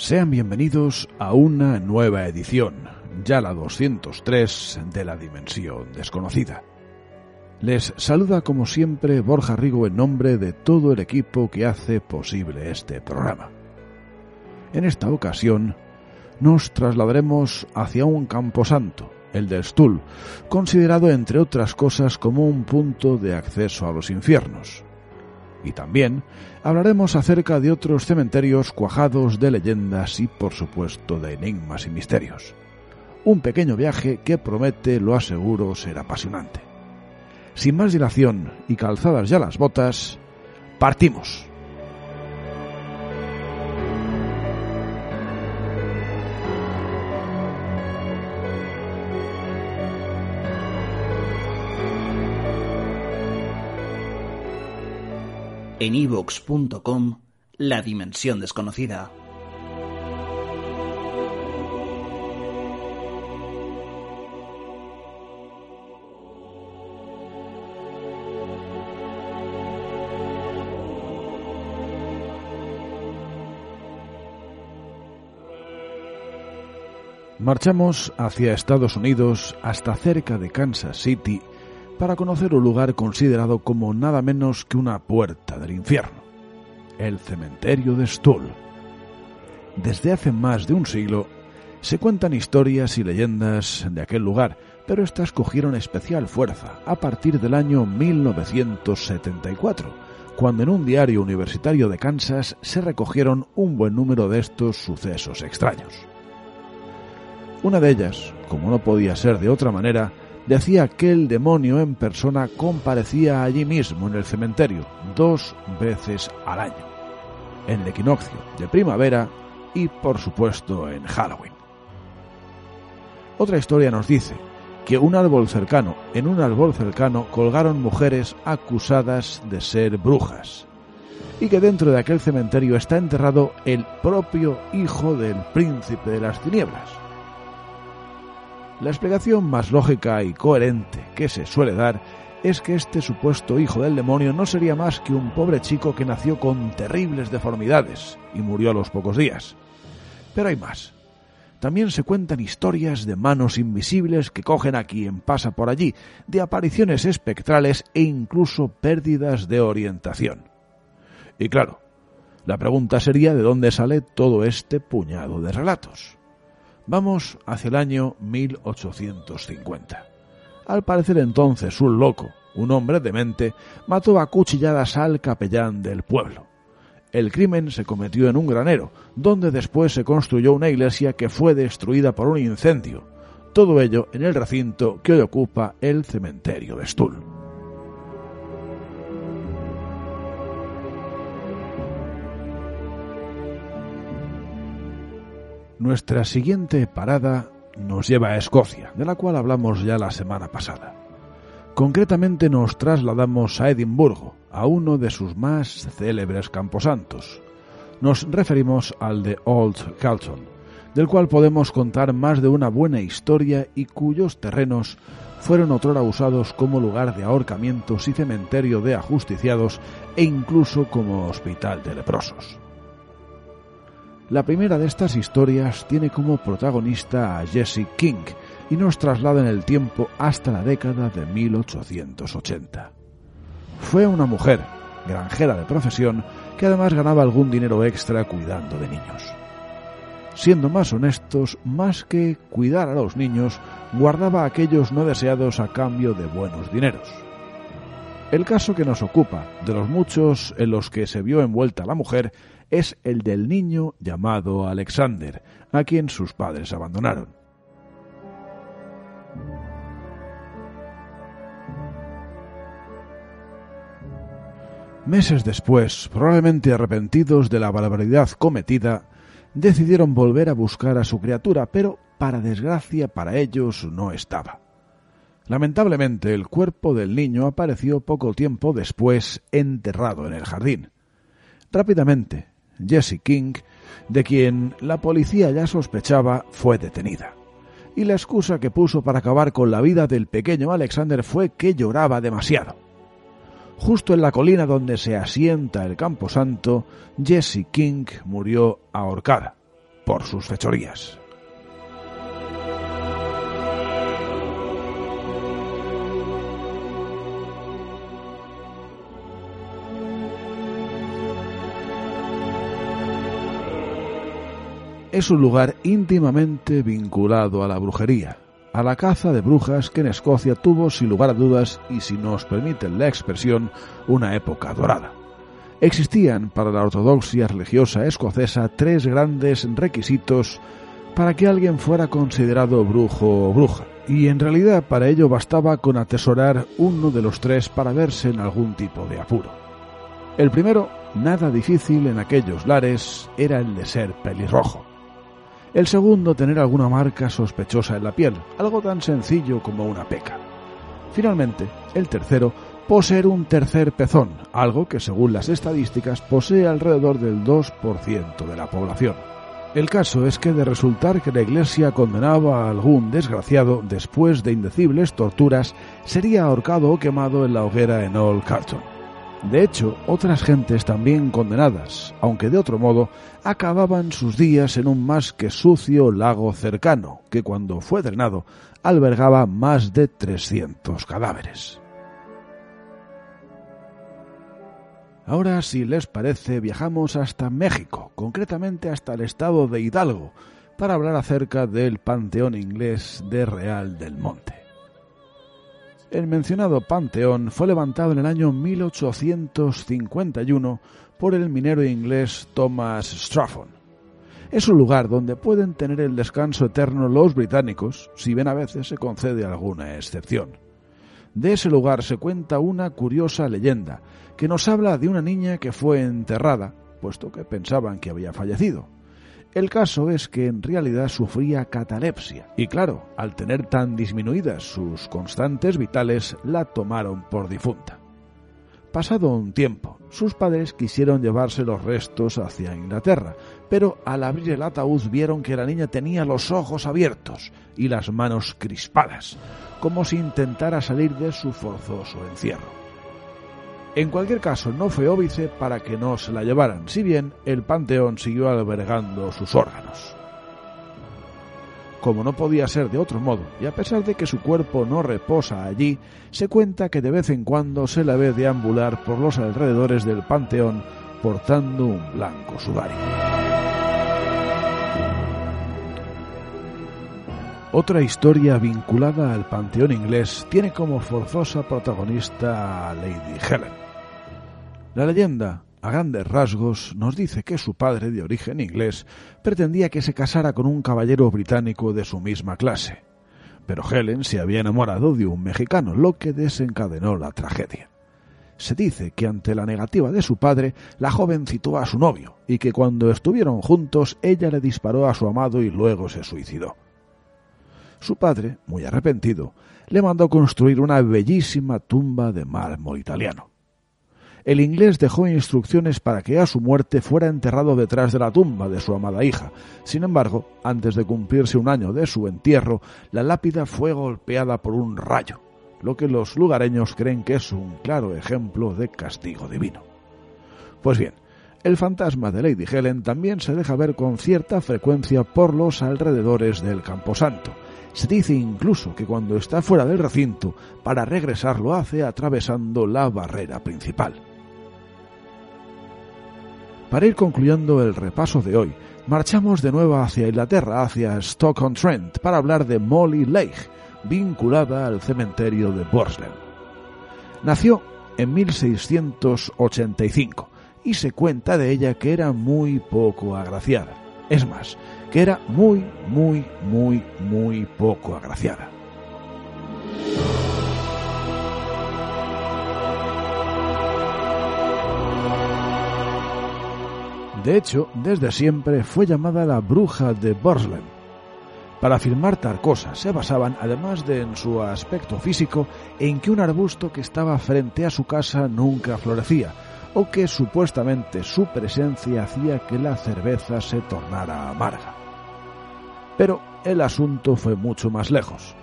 Sean bienvenidos a una nueva edición, ya la 203 de la Dimensión Desconocida. Les saluda como siempre Borja Rigo en nombre de todo el equipo que hace posible este programa. En esta ocasión nos trasladaremos hacia un camposanto, el del Stuhl, considerado entre otras cosas como un punto de acceso a los infiernos. Y también hablaremos acerca de otros cementerios cuajados de leyendas y por supuesto de enigmas y misterios. Un pequeño viaje que promete, lo aseguro, ser apasionante. Sin más dilación y calzadas ya las botas, partimos. En ivox.com La Dimensión Desconocida. Marchamos hacia Estados Unidos hasta cerca de Kansas City para conocer un lugar considerado como nada menos que una puerta del infierno, el cementerio de Stull. Desde hace más de un siglo se cuentan historias y leyendas de aquel lugar, pero estas cogieron especial fuerza a partir del año 1974, cuando en un diario universitario de Kansas se recogieron un buen número de estos sucesos extraños. Una de ellas, como no podía ser de otra manera, decía que el demonio en persona comparecía allí mismo en el cementerio dos veces al año, en el equinoccio de primavera y por supuesto en Halloween. Otra historia nos dice que un árbol cercano, en un árbol cercano colgaron mujeres acusadas de ser brujas y que dentro de aquel cementerio está enterrado el propio hijo del príncipe de las tinieblas la explicación más lógica y coherente que se suele dar es que este supuesto hijo del demonio no sería más que un pobre chico que nació con terribles deformidades y murió a los pocos días. Pero hay más. También se cuentan historias de manos invisibles que cogen a quien pasa por allí, de apariciones espectrales e incluso pérdidas de orientación. Y claro, la pregunta sería de dónde sale todo este puñado de relatos. Vamos hacia el año 1850. Al parecer entonces un loco, un hombre demente, mató a cuchilladas al capellán del pueblo. El crimen se cometió en un granero, donde después se construyó una iglesia que fue destruida por un incendio. Todo ello en el recinto que hoy ocupa el cementerio de Stull. Nuestra siguiente parada nos lleva a Escocia, de la cual hablamos ya la semana pasada. Concretamente nos trasladamos a Edimburgo, a uno de sus más célebres camposantos. Nos referimos al de Old Calton, del cual podemos contar más de una buena historia y cuyos terrenos fueron otrora usados como lugar de ahorcamientos y cementerio de ajusticiados e incluso como hospital de leprosos. La primera de estas historias tiene como protagonista a Jesse King y nos traslada en el tiempo hasta la década de 1880. Fue una mujer, granjera de profesión, que además ganaba algún dinero extra cuidando de niños. Siendo más honestos, más que cuidar a los niños, guardaba aquellos no deseados a cambio de buenos dineros. El caso que nos ocupa, de los muchos en los que se vio envuelta la mujer, es el del niño llamado Alexander, a quien sus padres abandonaron. Meses después, probablemente arrepentidos de la barbaridad cometida, decidieron volver a buscar a su criatura, pero para desgracia para ellos no estaba. Lamentablemente el cuerpo del niño apareció poco tiempo después enterrado en el jardín. Rápidamente, Jessie King, de quien la policía ya sospechaba, fue detenida. Y la excusa que puso para acabar con la vida del pequeño Alexander fue que lloraba demasiado. Justo en la colina donde se asienta el camposanto, Jesse King murió ahorcada por sus fechorías. Es un lugar íntimamente vinculado a la brujería, a la caza de brujas que en Escocia tuvo sin lugar a dudas y si nos permiten la expresión una época dorada. Existían para la ortodoxia religiosa escocesa tres grandes requisitos para que alguien fuera considerado brujo o bruja, y en realidad para ello bastaba con atesorar uno de los tres para verse en algún tipo de apuro. El primero, nada difícil en aquellos lares, era el de ser pelirrojo. El segundo, tener alguna marca sospechosa en la piel, algo tan sencillo como una peca. Finalmente, el tercero, poseer un tercer pezón, algo que según las estadísticas posee alrededor del 2% de la población. El caso es que de resultar que la Iglesia condenaba a algún desgraciado después de indecibles torturas, sería ahorcado o quemado en la hoguera en Old Carlton. De hecho, otras gentes también condenadas, aunque de otro modo, acababan sus días en un más que sucio lago cercano, que cuando fue drenado albergaba más de 300 cadáveres. Ahora, si les parece, viajamos hasta México, concretamente hasta el estado de Hidalgo, para hablar acerca del Panteón Inglés de Real del Monte. El mencionado panteón fue levantado en el año 1851 por el minero inglés Thomas Strafford. Es un lugar donde pueden tener el descanso eterno los británicos, si bien a veces se concede alguna excepción. De ese lugar se cuenta una curiosa leyenda que nos habla de una niña que fue enterrada, puesto que pensaban que había fallecido. El caso es que en realidad sufría catalepsia y claro, al tener tan disminuidas sus constantes vitales, la tomaron por difunta. Pasado un tiempo, sus padres quisieron llevarse los restos hacia Inglaterra, pero al abrir el ataúd vieron que la niña tenía los ojos abiertos y las manos crispadas, como si intentara salir de su forzoso encierro. En cualquier caso, no fue óbice para que no se la llevaran, si bien el panteón siguió albergando sus órganos. Como no podía ser de otro modo, y a pesar de que su cuerpo no reposa allí, se cuenta que de vez en cuando se la ve deambular por los alrededores del panteón portando un blanco sudario. Otra historia vinculada al panteón inglés tiene como forzosa protagonista a Lady Helen. La leyenda, a grandes rasgos, nos dice que su padre, de origen inglés, pretendía que se casara con un caballero británico de su misma clase. Pero Helen se había enamorado de un mexicano, lo que desencadenó la tragedia. Se dice que ante la negativa de su padre, la joven citó a su novio, y que cuando estuvieron juntos ella le disparó a su amado y luego se suicidó. Su padre, muy arrepentido, le mandó construir una bellísima tumba de mármol italiano. El inglés dejó instrucciones para que a su muerte fuera enterrado detrás de la tumba de su amada hija. Sin embargo, antes de cumplirse un año de su entierro, la lápida fue golpeada por un rayo, lo que los lugareños creen que es un claro ejemplo de castigo divino. Pues bien, el fantasma de Lady Helen también se deja ver con cierta frecuencia por los alrededores del Camposanto. Se dice incluso que cuando está fuera del recinto, para regresar lo hace atravesando la barrera principal. Para ir concluyendo el repaso de hoy, marchamos de nuevo hacia Inglaterra, hacia Stoke-on-Trent, para hablar de Molly Lake, vinculada al cementerio de Borslen. Nació en 1685 y se cuenta de ella que era muy poco agraciada. Es más, que era muy, muy, muy, muy poco agraciada. De hecho, desde siempre fue llamada la bruja de Borslen. Para afirmar tal cosa se basaban, además de en su aspecto físico, en que un arbusto que estaba frente a su casa nunca florecía, o que supuestamente su presencia hacía que la cerveza se tornara amarga. Pero el asunto fue mucho más lejos.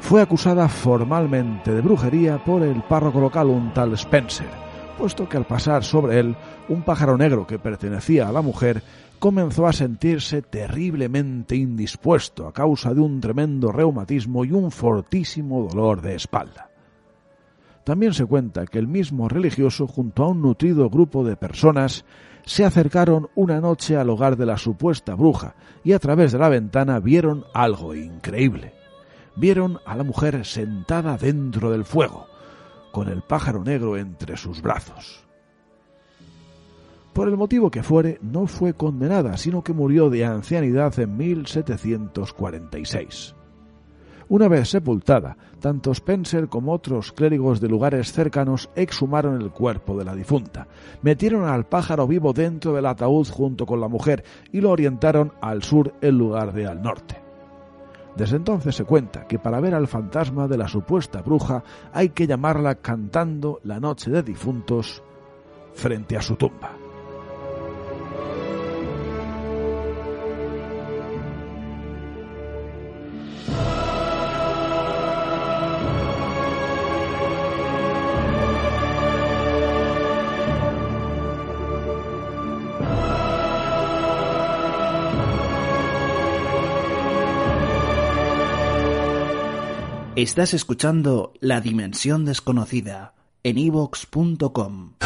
Fue acusada formalmente de brujería por el párroco local un tal Spencer, puesto que al pasar sobre él un pájaro negro que pertenecía a la mujer comenzó a sentirse terriblemente indispuesto a causa de un tremendo reumatismo y un fortísimo dolor de espalda. También se cuenta que el mismo religioso, junto a un nutrido grupo de personas, se acercaron una noche al hogar de la supuesta bruja y a través de la ventana vieron algo increíble. Vieron a la mujer sentada dentro del fuego, con el pájaro negro entre sus brazos. Por el motivo que fuere, no fue condenada, sino que murió de ancianidad en 1746. Una vez sepultada, tanto Spencer como otros clérigos de lugares cercanos exhumaron el cuerpo de la difunta, metieron al pájaro vivo dentro del ataúd junto con la mujer y lo orientaron al sur en lugar de al norte. Desde entonces se cuenta que para ver al fantasma de la supuesta bruja hay que llamarla cantando la noche de difuntos frente a su tumba. Estás escuchando La Dimensión Desconocida en evox.com.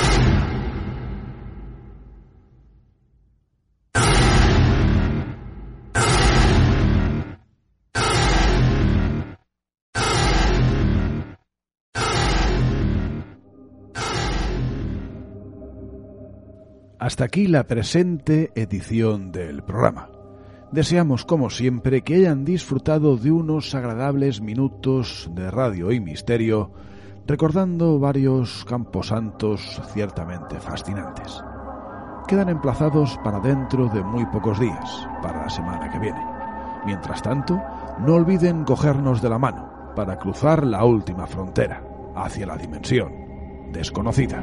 Hasta aquí la presente edición del programa. Deseamos, como siempre, que hayan disfrutado de unos agradables minutos de radio y misterio, recordando varios camposantos ciertamente fascinantes. Quedan emplazados para dentro de muy pocos días, para la semana que viene. Mientras tanto, no olviden cogernos de la mano para cruzar la última frontera, hacia la dimensión desconocida.